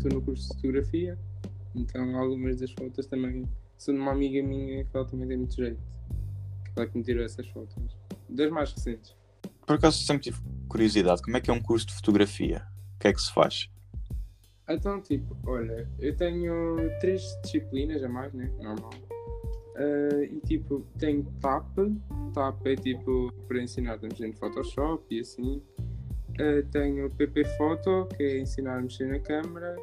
estou no curso de fotografia, então algumas das fotos também são de uma amiga minha que ela também tem muito jeito. Ela que me tirou essas fotos. Das mais recentes. Por acaso sempre tive curiosidade, como é que é um curso de fotografia? O que é que se faz? Então, tipo, olha, eu tenho três disciplinas a mais, né? Normal. Uh, e tipo, tenho TAP. TAP é tipo para ensinar mexer no Photoshop e assim. Uh, tenho PP Photo, que é ensinar a mexer na câmera.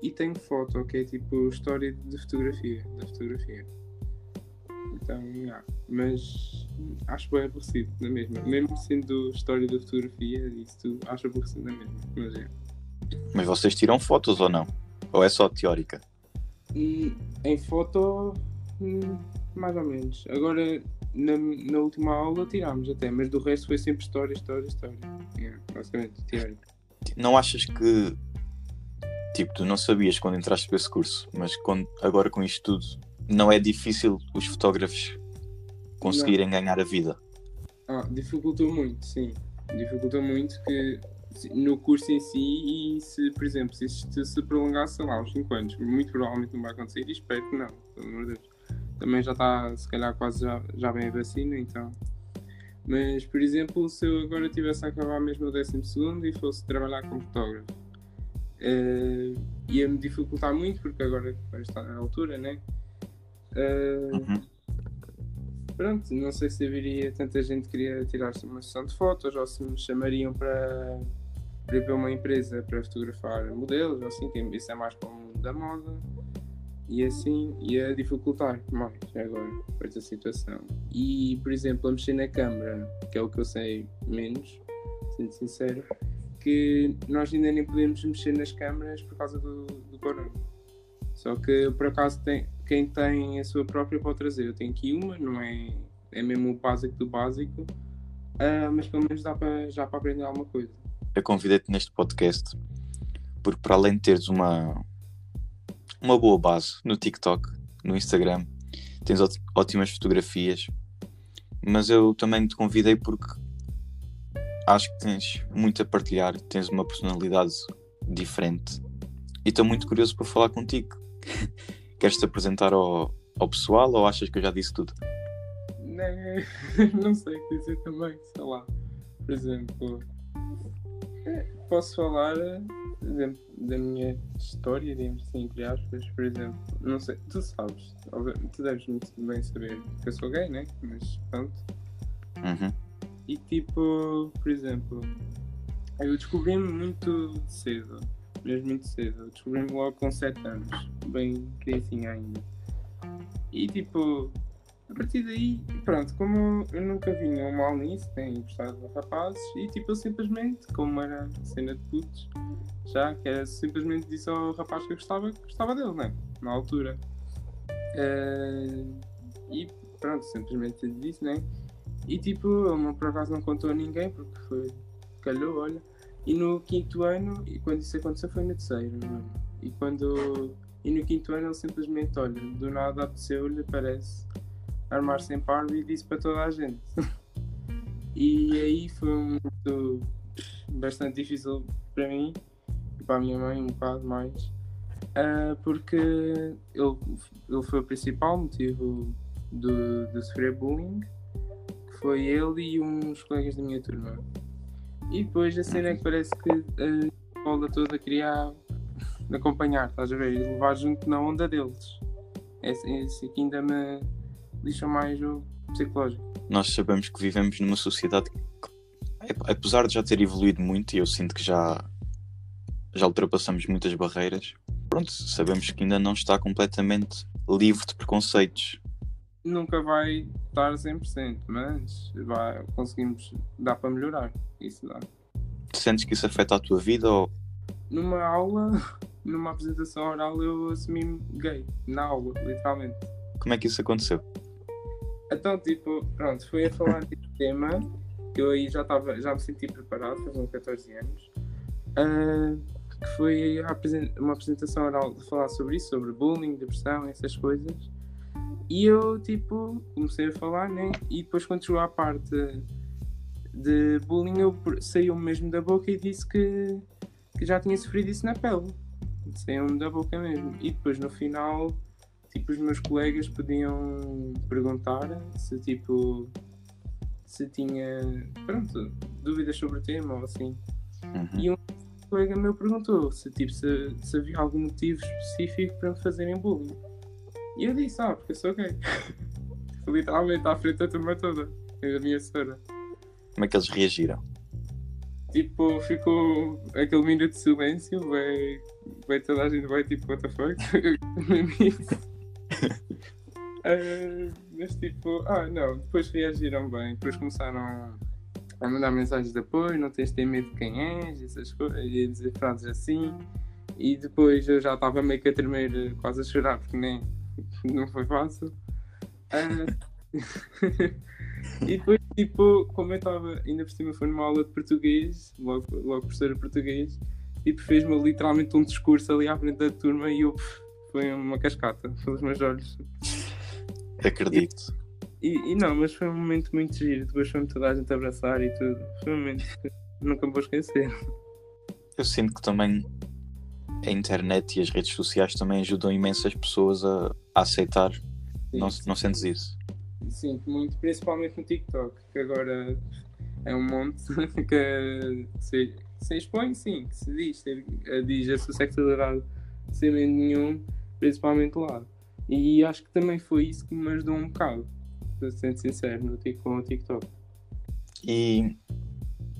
E tenho Foto, que é tipo história de fotografia, da fotografia. Então, yeah. mas acho bem aborrecido, na mesma. Mesmo sendo história da fotografia, isso tudo, acho aborrecido na mesma. Mas é. Mas vocês tiram fotos ou não? Ou é só teórica? E em foto, hum, mais ou menos. Agora, na, na última aula tirámos até, mas do resto foi sempre história, história, história. Yeah, basicamente, teórica. Não achas que, tipo, tu não sabias quando entraste para esse curso, mas quando, agora com isto tudo, não é difícil os fotógrafos conseguirem não. ganhar a vida? Ah, dificultou muito, sim. Dificultou muito que no curso em si e se, por exemplo, se isto se prolongasse, sei lá, uns 5 anos, muito provavelmente não vai acontecer e espero que não, pelo amor de Deus. Também já está, se calhar, quase já, já vem a vacina, então. Mas, por exemplo, se eu agora tivesse a acabar mesmo o 12 e fosse trabalhar como fotógrafo, uh, ia-me dificultar muito, porque agora está na altura, né? Uh, uhum. Pronto, não sei se haveria tanta gente que queria tirar-se uma sessão de fotos ou se me chamariam para para ir para uma empresa para fotografar modelos, assim, que isso é mais para o mundo da moda, e assim ia dificultar mais agora esta situação. E, por exemplo, a mexer na câmera, que é o que eu sei menos, sendo sincero, que nós ainda nem podemos mexer nas câmeras por causa do, do corona. Só que por acaso tem, quem tem a sua própria pode trazer. Eu tenho aqui uma, não é, é mesmo o básico do básico, uh, mas pelo menos dá para, já para aprender alguma coisa eu convidei-te neste podcast porque para além de teres uma uma boa base no TikTok, no Instagram, tens ótimas fotografias, mas eu também te convidei porque acho que tens muito a partilhar, tens uma personalidade diferente e estou muito curioso para falar contigo. Queres te apresentar ao, ao pessoal ou achas que eu já disse tudo? Não, não sei o que dizer também, sei lá. Por exemplo, posso falar, por exemplo, da minha história, digamos assim, entre aspas, por exemplo, não sei, tu sabes, tu deves muito bem saber que eu sou gay, né? Mas pronto. Uhum. E tipo, por exemplo, eu descobri-me muito cedo, mesmo muito cedo. Descobri-me logo com 7 anos, bem criancinha ainda. E tipo, a partir daí, pronto, como eu nunca vi nenhum mal nisso, tenho gostado de rapazes, e tipo, eu simplesmente, como era cena de putos, já, que era simplesmente disse ao rapaz que eu gostava, que gostava dele, né? Na altura. Uh, e pronto, simplesmente disse, né? E tipo, ele por acaso não contou a ninguém, porque foi, calhou, olha. E no quinto ano, e quando isso aconteceu foi no terceiro, mano. E quando. E no quinto ano ele simplesmente, olha, do nada apeteceu-lhe, parece armar-se em parvo e disse para toda a gente. e aí foi muito, bastante difícil para mim e para a minha mãe um bocado mais, uh, porque ele, ele foi o principal motivo de, de sofrer bullying, que foi ele e uns colegas da minha turma. E depois a cena é que parece que a escola toda queria acompanhar, estás a ver? E levar junto na onda deles. Esse, esse aqui ainda me lixa mais o psicológico. Nós sabemos que vivemos numa sociedade que, apesar de já ter evoluído muito, e eu sinto que já, já ultrapassamos muitas barreiras, pronto, sabemos que ainda não está completamente livre de preconceitos. Nunca vai estar 100%, mas vai, conseguimos, dá para melhorar. Isso dá. Sentes que isso afeta a tua vida ou numa aula, numa apresentação oral, eu assumi-me gay. Na aula, literalmente. Como é que isso aconteceu? Então, tipo, pronto, fui a falar de tema que eu aí já, tava, já me senti preparado, faz uns 14 anos. Uh, que foi uma apresentação oral de falar sobre isso, sobre bullying, depressão, essas coisas. E eu, tipo, comecei a falar, né? E depois, quando chegou à parte de bullying, eu saiu mesmo da boca e disse que, que já tinha sofrido isso na pele. saíam da boca mesmo. E depois no final, tipo, os meus colegas podiam perguntar se tipo se tinha pronto, dúvidas sobre o tema ou assim. Uhum. E um colega meu perguntou se, tipo, se, se havia algum motivo específico para me fazerem bullying. E eu disse, ah, porque eu sou gay. Literalmente à frente da turma toda, a minha senhora. Como é que eles reagiram? Tipo, ficou aquele minuto de silêncio, vai, vai toda a gente vai tipo, what the fuck? Ah, mas tipo, ah não, depois reagiram bem, depois começaram a, mandar mensagens de apoio, não tens de ter medo de quem és, essas coisas, e a dizer frases assim. E depois eu já estava meio que a tremer, quase a chorar, porque nem não foi fácil. Ah, e depois, tipo, como eu estava, ainda por cima foi numa aula de português, logo, logo professora de português, tipo, fez-me literalmente um discurso ali à frente da turma e eu, foi uma cascata pelos meus olhos. Acredito. E, e não, mas foi um momento muito giro, depois foi-me toda a gente abraçar e tudo. Foi um momento que nunca me vou esquecer. Eu sinto que também a internet e as redes sociais também ajudam imensas pessoas a, a aceitar. Sim, Não, não sentes isso? Sinto muito, principalmente no TikTok, que agora é um monte que se, se expõe, sim, que se diz, eh, diz a sua sexualidade sem medo nenhum, principalmente lá. E acho que também foi isso que me ajudou um bocado, ser sincero, no, com o TikTok. E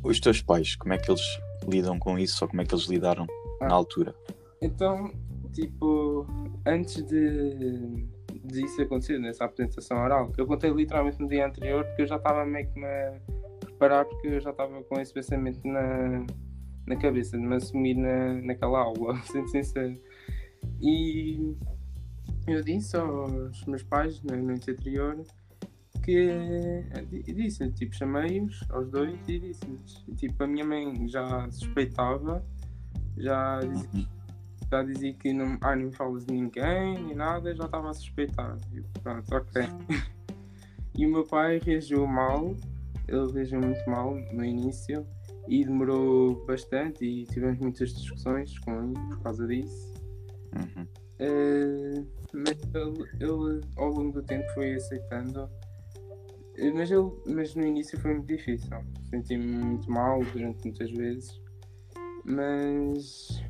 os teus pais, como é que eles lidam com isso ou como é que eles lidaram Ah. na altura? Então, tipo, antes de, de isso acontecer, nessa apresentação oral, eu contei literalmente no dia anterior porque eu já estava meio que me preparar, porque eu já estava com esse pensamento na, na cabeça, de me assumir na, naquela aula, sendo sincero. E eu disse aos meus pais, na noite anterior, que disse, tipo, chamei-os aos dois e disse-lhes. Tipo, a minha mãe já suspeitava, já dizia já dizia que não, ah, não falas de ninguém, nem nada, já estava a suspeitar. E pronto, ok. E o meu pai reagiu mal, ele reagiu muito mal no início e demorou bastante e tivemos muitas discussões com ele por causa disso. Uhum. Eh, mas ele, ele, ao longo do tempo foi aceitando. Mas, ele, mas no início foi muito difícil. Senti-me muito mal durante muitas vezes. Mas,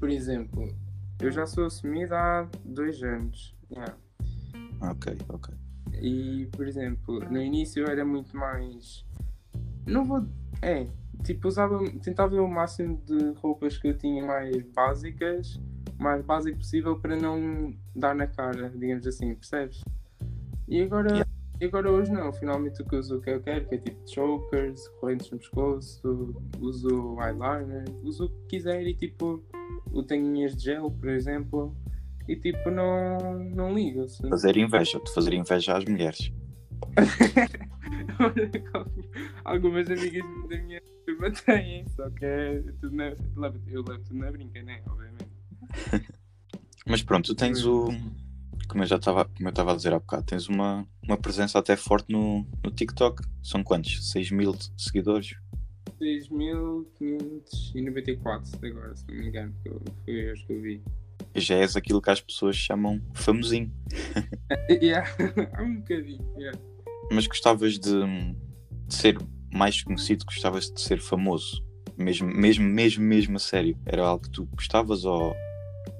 por exemplo, eu já sou assumido há dois anos. yeah. Ok, ok. E, por exemplo, no início eu era muito mais. Não vou. É, tipo, usava, tentava ver o máximo de roupas que eu tinha mais básicas, mais básico possível para não dar na cara, digamos assim, percebes? E agora, Yeah. agora hoje não, finalmente o que uso o que eu quero, que é tipo chokers, correntes no pescoço, uso eyeliner, uso o que quiser e tipo, eu tenho unhas de gel, por exemplo, e tipo, não, não ligo. assim. Fazer inveja, de fazer inveja às mulheres. Algumas amigas da minha turma têm, só que é tudo na, eu levo tudo na brinca, né? Obviamente. Mas pronto, tu tens o. Como eu já estava como eu estava a dizer há bocado, tens uma, uma presença até forte no, no TikTok. São quantos? 6 mil seguidores? 6.594 agora, se não me engano, que eu, foi hoje que eu vi. Já és aquilo que as pessoas chamam famosinho. Yeah, há um bocadinho, yeah. Mas gostavas de, de ser mais conhecido, gostavas de ser famoso. Mesmo, mesmo, mesmo, mesmo a sério. Era algo que tu gostavas ou.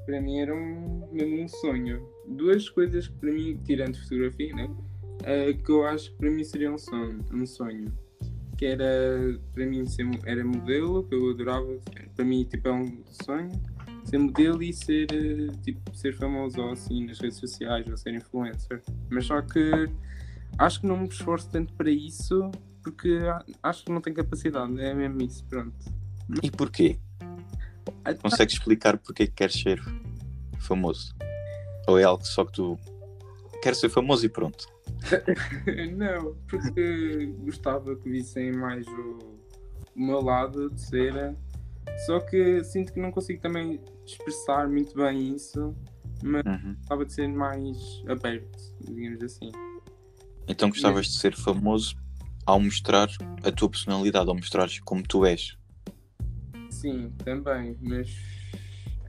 Para mim era um, mesmo um sonho. Duas coisas que para mim, tirando fotografia, né? eh, que eu acho que para mim seria um sonho, um sonho. Que era para mim ser era modelo, que eu adorava, para mim tipo é um sonho, ser modelo e ser eh, tipo ser famoso assim nas redes sociais ou ser influencer. Mas só que acho que não me esforço tanto para isso porque acho que não tenho capacidade, é mesmo isso, pronto. E porquê? Consegues explicar porque é que queres ser famoso? Ou é algo só que tu queres ser famoso e pronto? Não, porque gostava que vissem mais o, o meu lado de cera. Só que sinto que não consigo também expressar muito bem isso, mas Uhum. gostava de ser mais aberto, digamos assim. Então gostavas de ser famoso ao mostrar a tua personalidade, ao mostrares como tu és. Sim, também, mas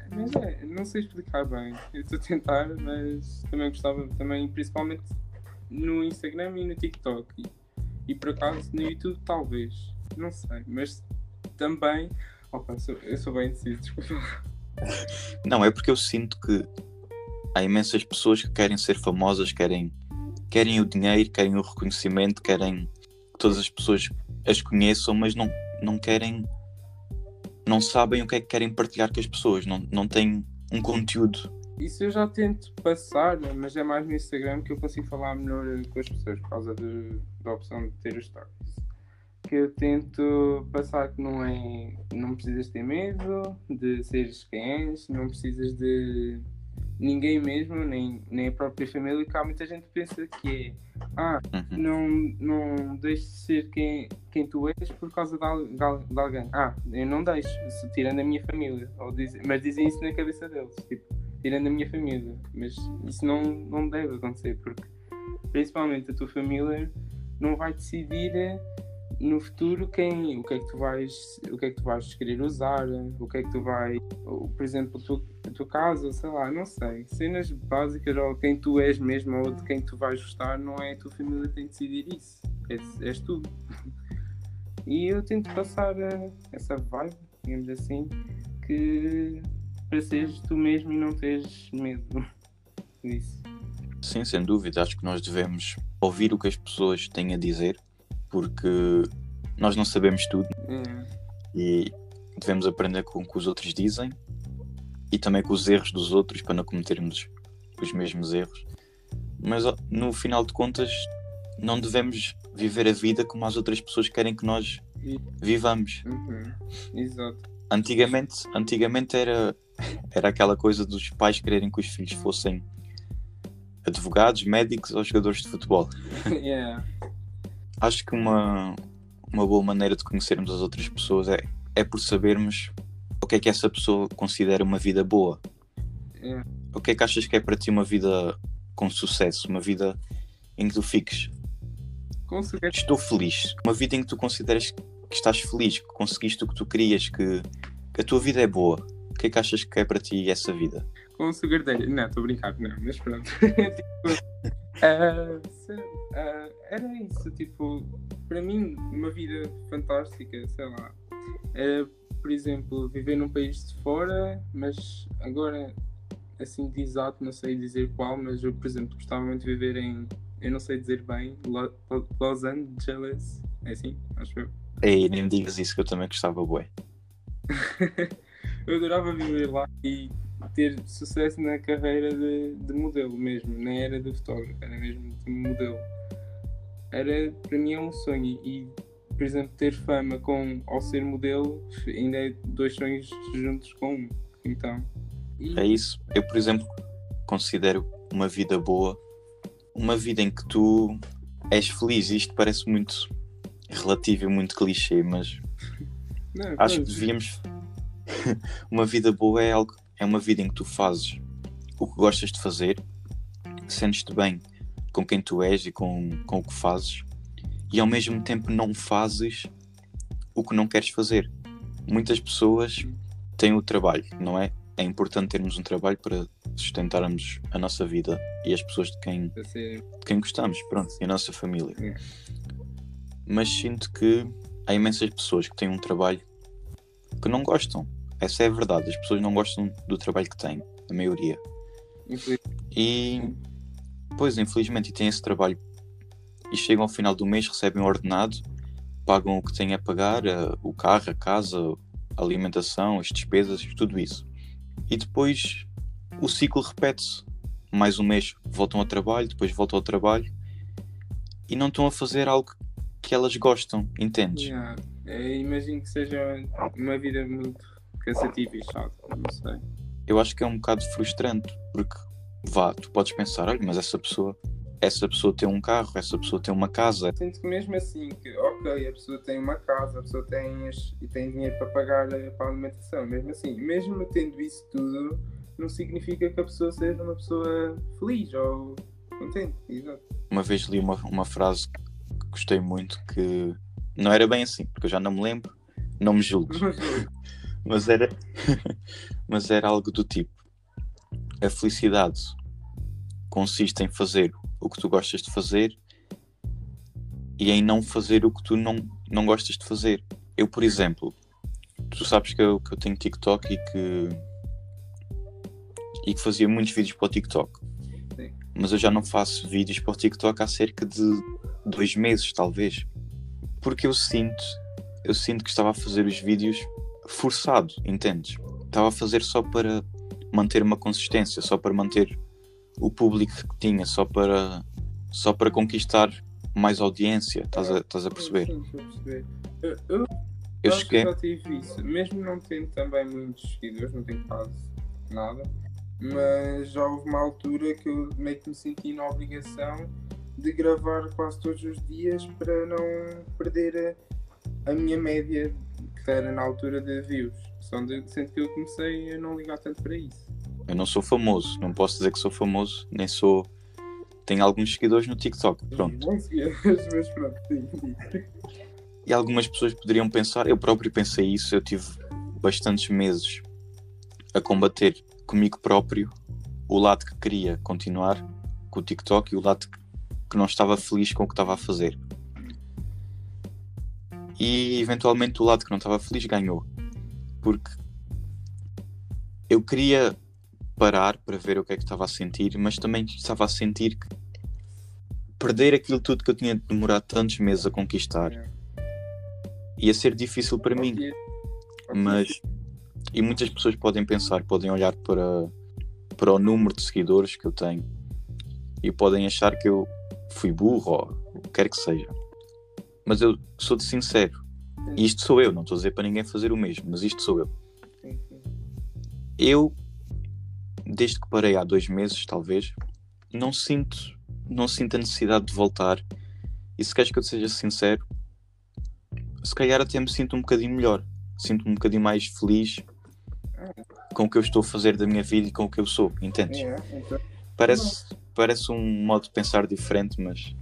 mas é, não sei explicar bem. Eu estou a tentar, mas também gostava, também, principalmente no Instagram e no TikTok. E, e por acaso no YouTube, talvez. Não sei, mas também. Opa, sou, eu sou bem indeciso, desculpa. Não, é porque eu sinto que há imensas pessoas que querem ser famosas, querem, querem o dinheiro, querem o reconhecimento, querem que todas as pessoas as conheçam, mas não, não querem, não sabem o que é que querem partilhar com as pessoas, não, não têm um conteúdo. Isso eu já tento passar, mas é mais no Instagram que eu consigo falar melhor com as pessoas por causa de, da opção de ter os stories. Que eu tento passar que não é. Não precisas ter medo de seres quem és, não precisas de ninguém mesmo, nem, nem a própria família, que há muita gente pensa que é ah, Uhum. não, não deixes de ser quem, quem tu és por causa de, de de alguém. Ah, eu não deixo, se- tirando a minha família. Ou dizem- mas dizem isso na cabeça deles, tipo, tirando a minha família. Mas isso não, não deve acontecer, porque principalmente a tua família não vai decidir eh, no futuro quem, o que é que tu vais, o que é que tu vais querer usar, o que é que tu vai, ou, por exemplo, a tua, a tua casa, sei lá, não sei, cenas básicas ou quem tu és mesmo ou de quem tu vais gostar, não é a tua família que tem de decidir isso, és, és tu. E eu tento passar eh, essa vibe, digamos assim, que para seres tu mesmo e não teres medo disso. Sim, sem dúvida. Acho que nós devemos ouvir o que as pessoas têm a dizer, porque nós não sabemos tudo É. e devemos aprender com o que os outros dizem e também com os erros dos outros para não cometermos os mesmos erros. Mas no final de contas, não devemos viver a vida como as outras pessoas querem que nós vivamos. Uhum. Exato. Antigamente, antigamente era, era aquela coisa dos pais quererem que os filhos fossem advogados, médicos ou jogadores de futebol. yeah. Acho que uma, uma boa maneira de conhecermos as outras pessoas é, é por sabermos o que é que essa pessoa considera uma vida boa. É. O que é que achas que é para ti uma vida com sucesso? Uma vida em que tu fiques, Conseguir estou feliz. Uma vida em que tu consideras que estás feliz, que conseguiste o que tu querias, que, que a tua vida é boa. O que é que achas que é para ti essa vida? com o sugar daddy. Não, estou a brincar, não, mas pronto. tipo, ah, ah, era isso, tipo, para mim, uma vida fantástica, sei lá. Era, por exemplo, viver num país de fora, mas agora, assim de exato, não sei dizer qual, mas eu, por exemplo, gostava muito de viver em, eu não sei dizer bem, Lo- Lo- Los Angeles, é assim, acho eu. Ei, nem me digas isso que eu também gostava, bué. Eu adorava viver lá e ter sucesso na carreira de, de modelo mesmo, nem era de fotógrafo, era mesmo de modelo. Era, para mim é um sonho e, por exemplo, ter fama com, ao ser modelo ainda é dois sonhos juntos com um. Então, e, É isso. Eu, por exemplo, considero uma vida boa uma vida em que tu és feliz. Isto parece muito relativo e muito clichê, mas não, acho que devíamos. uma vida boa é algo. É uma vida em que tu fazes o que gostas de fazer, sentes-te bem com quem tu és e com, com o que fazes, e ao mesmo tempo não fazes o que não queres fazer. Muitas pessoas têm o trabalho, não é? É importante termos um trabalho para sustentarmos a nossa vida e as pessoas de quem, de quem gostamos, pronto, e a nossa família. É. Mas sinto que há imensas pessoas que têm um trabalho que não gostam. Essa é a verdade. As pessoas não gostam do trabalho que têm, a maioria. E, pois, infelizmente, têm esse trabalho e chegam ao final do mês, recebem um ordenado, pagam o que têm a pagar, o carro, a casa, a alimentação, as despesas, tudo isso. E depois o ciclo repete-se. Mais um mês voltam ao trabalho, depois voltam ao trabalho e não estão a fazer algo que elas gostam, entendes? Yeah. É, imagino que seja uma vida muito cansativa e chata, não sei. eu acho que é um bocado frustrante, porque vá, tu podes pensar, olha, mas essa pessoa, essa pessoa tem um carro, essa pessoa tem uma casa, Sinto que mesmo assim, que ok, a pessoa tem uma casa, a pessoa tem e tem dinheiro para pagar a, para a alimentação, mesmo assim, mesmo tendo isso tudo, não significa que a pessoa seja uma pessoa feliz ou contente, exato. uma vez li uma, uma frase que gostei muito que não era bem assim, porque eu já não me lembro, não me julgues, Mas era, mas era algo do tipo: a felicidade consiste em fazer o que tu gostas de fazer e em não fazer o que tu não, não gostas de fazer. Eu, por exemplo, tu sabes que eu, que eu tenho TikTok e que e que fazia muitos vídeos para o TikTok. Sim. Mas eu já não faço vídeos para o TikTok há cerca de dois meses, talvez. Porque eu sinto, eu sinto que estava a fazer os vídeos forçado, entendes? Estava a fazer só para manter uma consistência, só para manter o público que tinha, só para só para conquistar mais audiência, estás a, estás a perceber? Sim, estou a perceber. Eu, eu, Eu cheguei, já tive isso, mesmo não tendo também muitos seguidores, não tenho quase nada, mas já houve uma altura que eu meio que me senti na obrigação de gravar quase todos os dias para não perder a, a minha média que era na altura de views. Só de, sendo que eu comecei a não ligar tanto para isso. eu não sou famoso, não posso dizer que sou famoso, nem sou. Tenho alguns seguidores no TikTok, pronto. Mas pronto. E algumas pessoas poderiam pensar, eu próprio pensei isso, eu tive bastantes meses a combater comigo próprio o lado que queria continuar com o TikTok e o lado que não estava feliz com o que estava a fazer. E eventualmente o lado que não estava feliz ganhou. Porque eu queria parar para ver o que é que estava a sentir, mas também estava a sentir que perder aquilo tudo que eu tinha demorado tantos meses a conquistar ia ser difícil para mim. Mas e muitas pessoas podem pensar, podem olhar para, para o número de seguidores que eu tenho e podem achar que eu fui burro ou quer que seja. Mas eu sou de sincero. E isto sou eu, não estou a dizer para ninguém fazer o mesmo, mas isto sou eu. Sim, sim. Eu, desde que parei há dois meses, talvez, não sinto, não sinto a necessidade de voltar. E se queres que eu te seja sincero, se calhar até me sinto um bocadinho melhor. Sinto-me um bocadinho mais feliz com o que eu estou a fazer da minha vida e com o que eu sou, entendes? É, então, Parece, parece um modo de pensar diferente, mas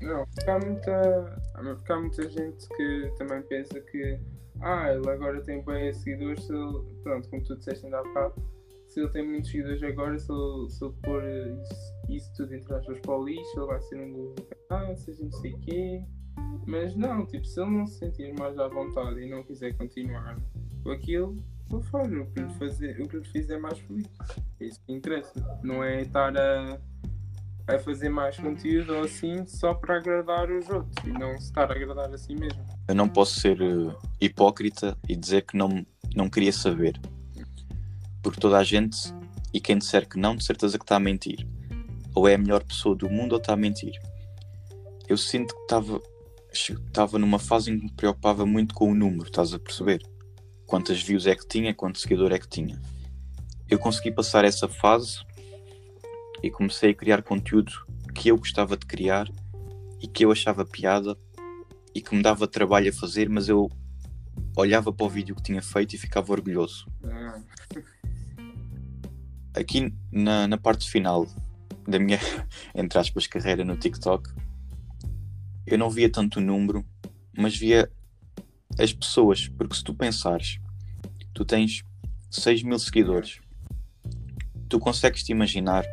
Não, porque há muita, porque há muita gente que também pensa que ah, ele agora tem bem seguidores, se ele, pronto, como tu disseste ainda há bocado, se ele tem muitos seguidores agora, se ele, se ele pôr isso, isso tudo entre aspas para o lixo, ele vai ser um ah, seja não sei quê. Mas não, tipo, se ele não se sentir mais à vontade e não quiser continuar com aquilo, ele faz o que lhe, fazer, o que lhe fizer mais feliz. É isso que interessa. Não é estar a a fazer mais conteúdo ou assim só para agradar os outros e não se estar a agradar a si mesmo. eu não posso ser eh, hipócrita e dizer que não, não queria saber. Porque toda a gente, e quem disser que não, de certeza que está a mentir. Ou é a melhor pessoa do mundo ou está a mentir. Eu sinto que estava estava numa fase em que me preocupava muito com o número, estás a perceber? Quantas views é que tinha, quanto seguidor é que tinha. Eu consegui passar essa fase e comecei a criar conteúdo que eu gostava de criar e que eu achava piada e que me dava trabalho a fazer, mas eu olhava para o vídeo que tinha feito e ficava orgulhoso. Ah, Aqui na, na parte final da minha, entre aspas, carreira no TikTok, eu não via tanto o número, mas via as pessoas, porque se tu pensares, tu tens 6 mil seguidores, tu consegues te imaginar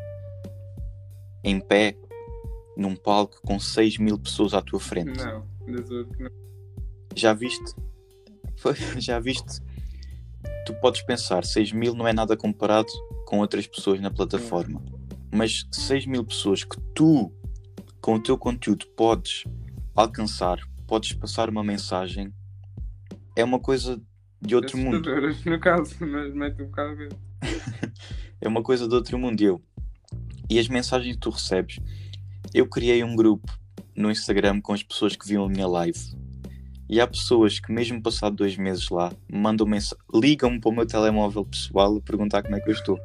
em pé num palco com 6 mil pessoas à tua frente. não, não. Já viste? Já viste? Tu podes pensar, 6 mil não é nada comparado com outras pessoas na plataforma. Mas 6 mil pessoas que tu, com o teu conteúdo, podes alcançar, podes passar uma mensagem, é uma coisa de outro mundo. No caso, mas mete um bocado a ver. É uma coisa de outro mundo. Eu. E as mensagens que tu recebes. Eu criei um grupo no Instagram com as pessoas que viam a minha live. E há pessoas que, mesmo passado dois meses lá, mandam ligam-me para o meu telemóvel pessoal a perguntar como é que eu estou.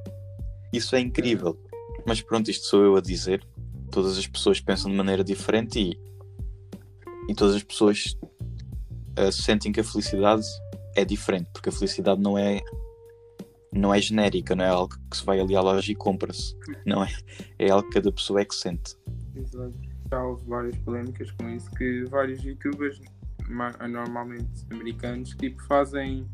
Isso é incrível. Mas pronto, isto sou eu a dizer. Todas as pessoas pensam de maneira diferente e, e todas as pessoas ah, sentem que a felicidade é diferente, porque a felicidade não é não é genérica, não é algo que se vai ali à loja e compra-se. Não é. É algo que cada pessoa é que sente. Exato. Já houve várias polémicas com isso, que vários youtubers, ma- normalmente americanos, tipo, fazem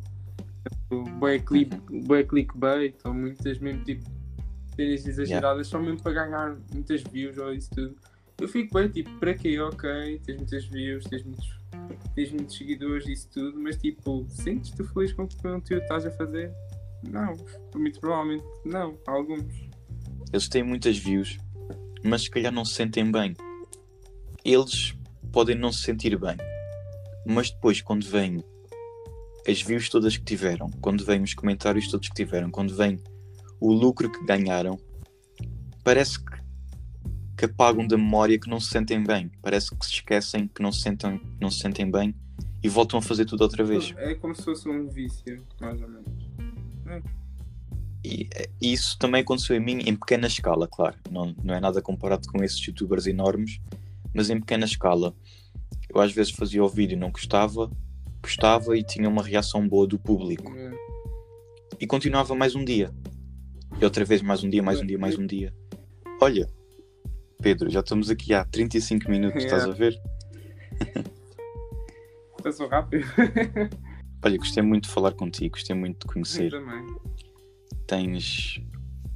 clip, bué clickbait ou muitas mesmo tipo cenas exageradas só mesmo para ganhar muitas views ou isso tudo. Eu fico bem tipo, para quê? Ok, tens muitas views, tens muitos, tens muitos seguidores e isso tudo, mas tipo, sentes-te feliz com o conteúdo que estás a fazer? Não, muito provavelmente não, alguns. Eles têm muitas views, mas se calhar não se sentem bem. Eles podem não se sentir bem, mas depois, quando vêm as views todas que tiveram, quando vêm os comentários todos que tiveram, quando vem o lucro que ganharam, parece que, que apagam da memória que não se sentem bem. Parece que se esquecem que não se, sentem, não se sentem bem e voltam a fazer tudo outra vez. É como se fosse um vício, mais ou menos. E, e isso também aconteceu em mim em pequena escala, claro. Não, não é nada comparado com esses youtubers enormes, mas em pequena escala. Eu às vezes fazia o vídeo e não gostava, gostava e tinha uma reação boa do público. E continuava mais um dia. E outra vez mais um dia, mais um dia, mais um dia. Olha, Pedro, já estamos aqui há 35 minutos, estás a ver? Passou rápido. Olha, gostei muito de falar contigo, gostei muito de Eu conhecer. também. Tens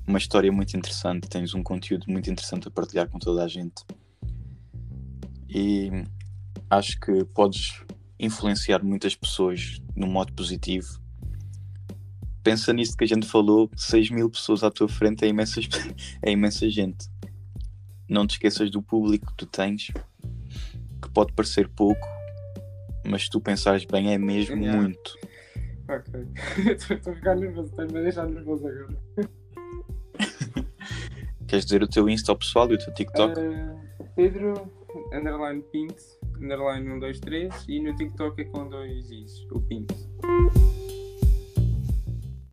uma história muito interessante, tens um conteúdo muito interessante a partilhar com toda a gente. E acho que podes influenciar muitas pessoas no modo positivo. Pensa nisso que a gente falou, 6 mil pessoas à tua frente é imensa, é imensa gente. Não te esqueças do público que tu tens, que pode parecer pouco, mas se tu pensares bem é mesmo Yeah. muito. Ok. Estou a ficar nervoso, estás-me a deixar nervoso agora. Queres dizer o teu Insta ao pessoal e o teu TikTok? Eh, Pedro, underline Pinto, underline 123 e no TikTok é com dois is, o Pinto.